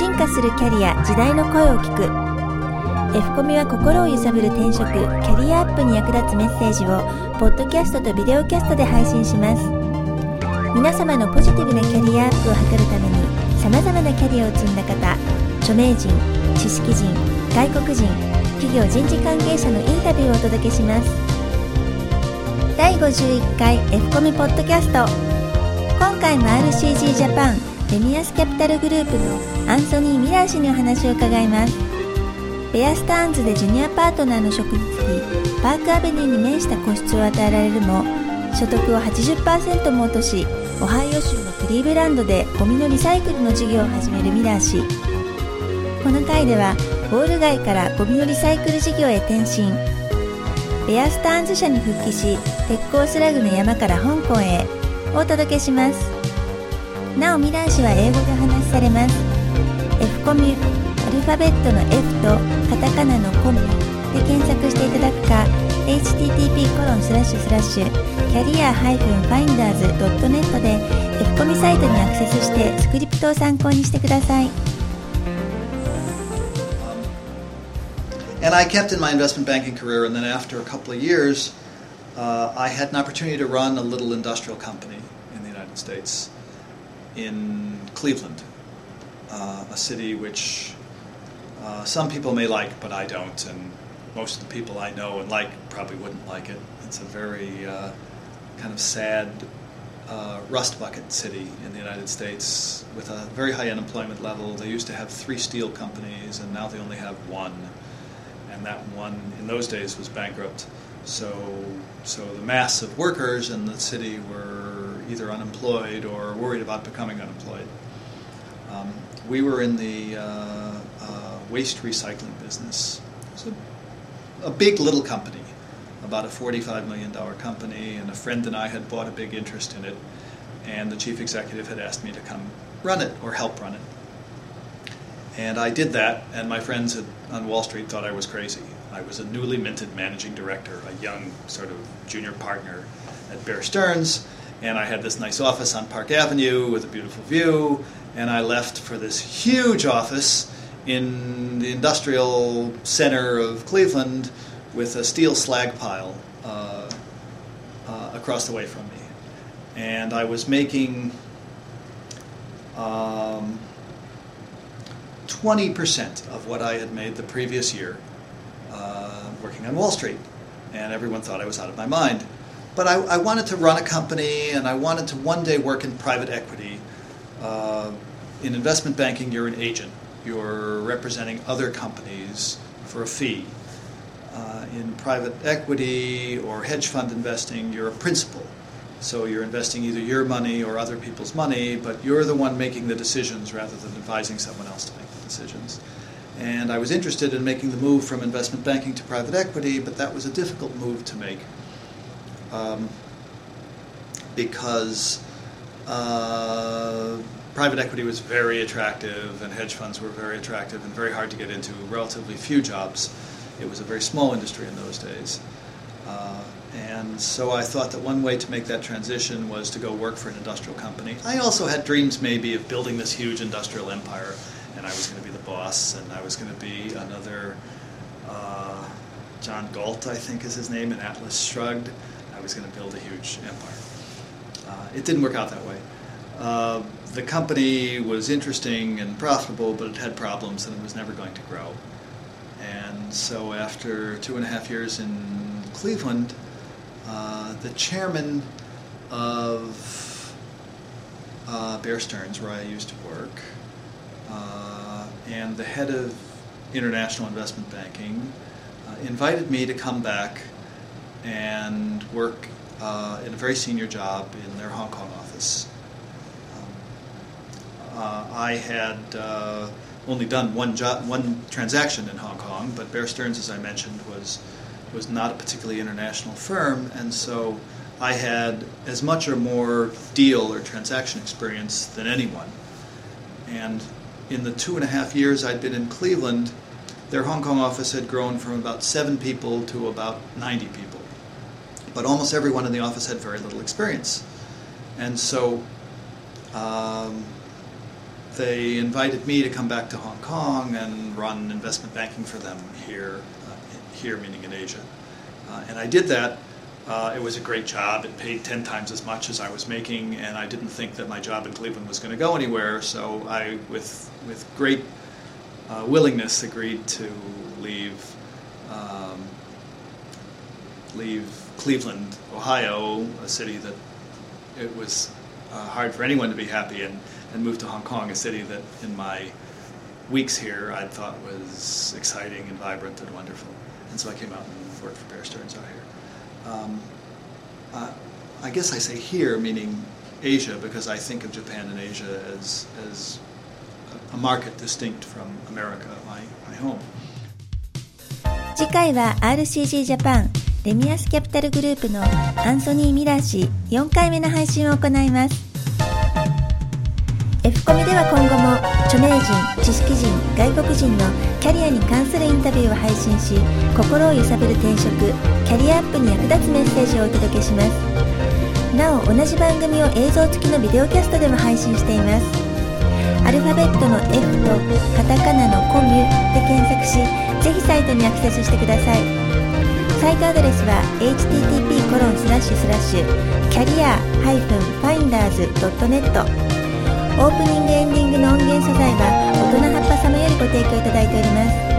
進化するキャリア時代の声を聞く。F コミは心を揺さぶる転職キャリアアップに役立つメッセージをポッドキャストとビデオキャストで配信します。皆様のポジティブなキャリアアップを図るために様々なキャリアを積んだ方著名人知識人外国人企業人事関係者のインタビューをお届けします。第51回 F コミポッドキャスト。今回も RCG ジャパンレミアスキャピタルグループのアンソニー・ミラー氏にお話を伺います。ベアスターンズでジュニアパートナーの職に就きパークアベニューに面した個室を与えられるも所得を80%も落としオハイオ州のクリーブランドでゴミのリサイクルの事業を始めるミラー氏。この回ではウォール街からゴミのリサイクル事業へ転身。ベアスターンズ社に復帰し鉄鋼スラグの山から香港へ。お届けします。なおミラー氏は英語で話されます F コミアルファベットの F とカタカナのコミで検索していただくか http コロンスラッシュスラッシュキャリア -finders.net で F コミサイトにアクセスしてスクリプトを参考にしてください And I kept in my investment banking career, and then after a couple of years, uh, I had an opportunity to run a little industrial company in the United States in Cleveland, uh, a city which uh, some people may like, but I don't, and most of the people I know and like probably wouldn't like it. It's a very uh, kind of sad uh, rust bucket city in the United States with a very high unemployment level. They used to have three steel companies, and now they only have one and that one in those days was bankrupt. So, so the mass of workers in the city were either unemployed or worried about becoming unemployed. Um, we were in the uh, uh, waste recycling business. It was a, a big little company, about a $45 million company, and a friend and I had bought a big interest in it, and the chief executive had asked me to come run it or help run it. And I did that, and my friends at, on Wall Street thought I was crazy. I was a newly minted managing director, a young sort of junior partner at Bear Stearns, and I had this nice office on Park Avenue with a beautiful view, and I left for this huge office in the industrial center of Cleveland with a steel slag pile uh, uh, across the way from me. And I was making. Um, 20% of what I had made the previous year uh, working on Wall Street. And everyone thought I was out of my mind. But I, I, wanted to run a company and I wanted to one day work in private equity. Uh, in investment banking, you're an agent, you're representing other companies for a fee. Uh, in private equity or hedge fund investing, you're a principal. So you're investing either your money or other people's money, but you're the one making the decisions rather than advising someone else to make the decisions. And I was interested in making the move from investment banking to private equity, but that was a difficult move to make um, because uh, private equity was very attractive and hedge funds were very attractive and very hard to get into, relatively few jobs. It was a very small industry in those days. Uh, and so I thought that one way to make that transition was to go work for an industrial company. I also had dreams maybe of building this huge industrial empire, and I was going to be the boss, and I was going to be another uh, John Galt, I think is his name, in Atlas Shrugged. I was going to build a huge empire. Uh, it didn't work out that way. Uh, the company was interesting and profitable, but it had problems, and it was never going to grow. And so after two and a half years in Cleveland, uh, the chairman of uh, Bear Stearns, where I used to work, uh, and the head of international investment banking uh, invited me to come back and work uh, in a very senior job in their Hong Kong office. Um, I had only done one job, one transaction in Hong Kong, but Bear Stearns, as I mentioned, was was not a particularly international firm, and so I had as much or more deal or transaction experience than anyone. And in the two and a half years I'd been in Cleveland, their Hong Kong office had grown from about seven people to about 90 people. But almost everyone in the office had very little experience. And so um, they invited me to come back to Hong Kong and run investment banking for them here, uh, here meaning in Asia. Uh, and I did that. Uh, it was a great job. It paid 10 times as much as I was making, and I didn't think that my job in Cleveland was going to go anywhere. So I, with, with great uh, willingness, agreed to leave, um, leave Cleveland, Ohio, a city that it was uh, hard for anyone to be happy in, and move to Hong Kong, a city that in my weeks here I thought was exciting and vibrant and wonderful. And so I came out and worked for Bear Stearns out here. Um, uh, I guess I say here, meaning Asia, because I think of Japan and Asia as, as a market distinct from America, my, my home. 次回は RCG ジャパン レミアスキャピタルグループのアンソニー・ミラー氏4回目の配信を行います。F コミでは今後も著名人、知識人、外国人のキャリアに関するインタビューを配信し心を揺さぶる転職、キャリアアップに役立つメッセージをお届けします。なお同じ番組を映像付きのビデオキャストでも配信しています。アルファベットの F とカタカナのコミュで検索しぜひサイトにアクセスしてください。サイトアドレスは http コロンスラッシュスラッシュキャリア -finders.net オープニングエンディングの音源素材は大人葉っぱ様よりご提供いただいております。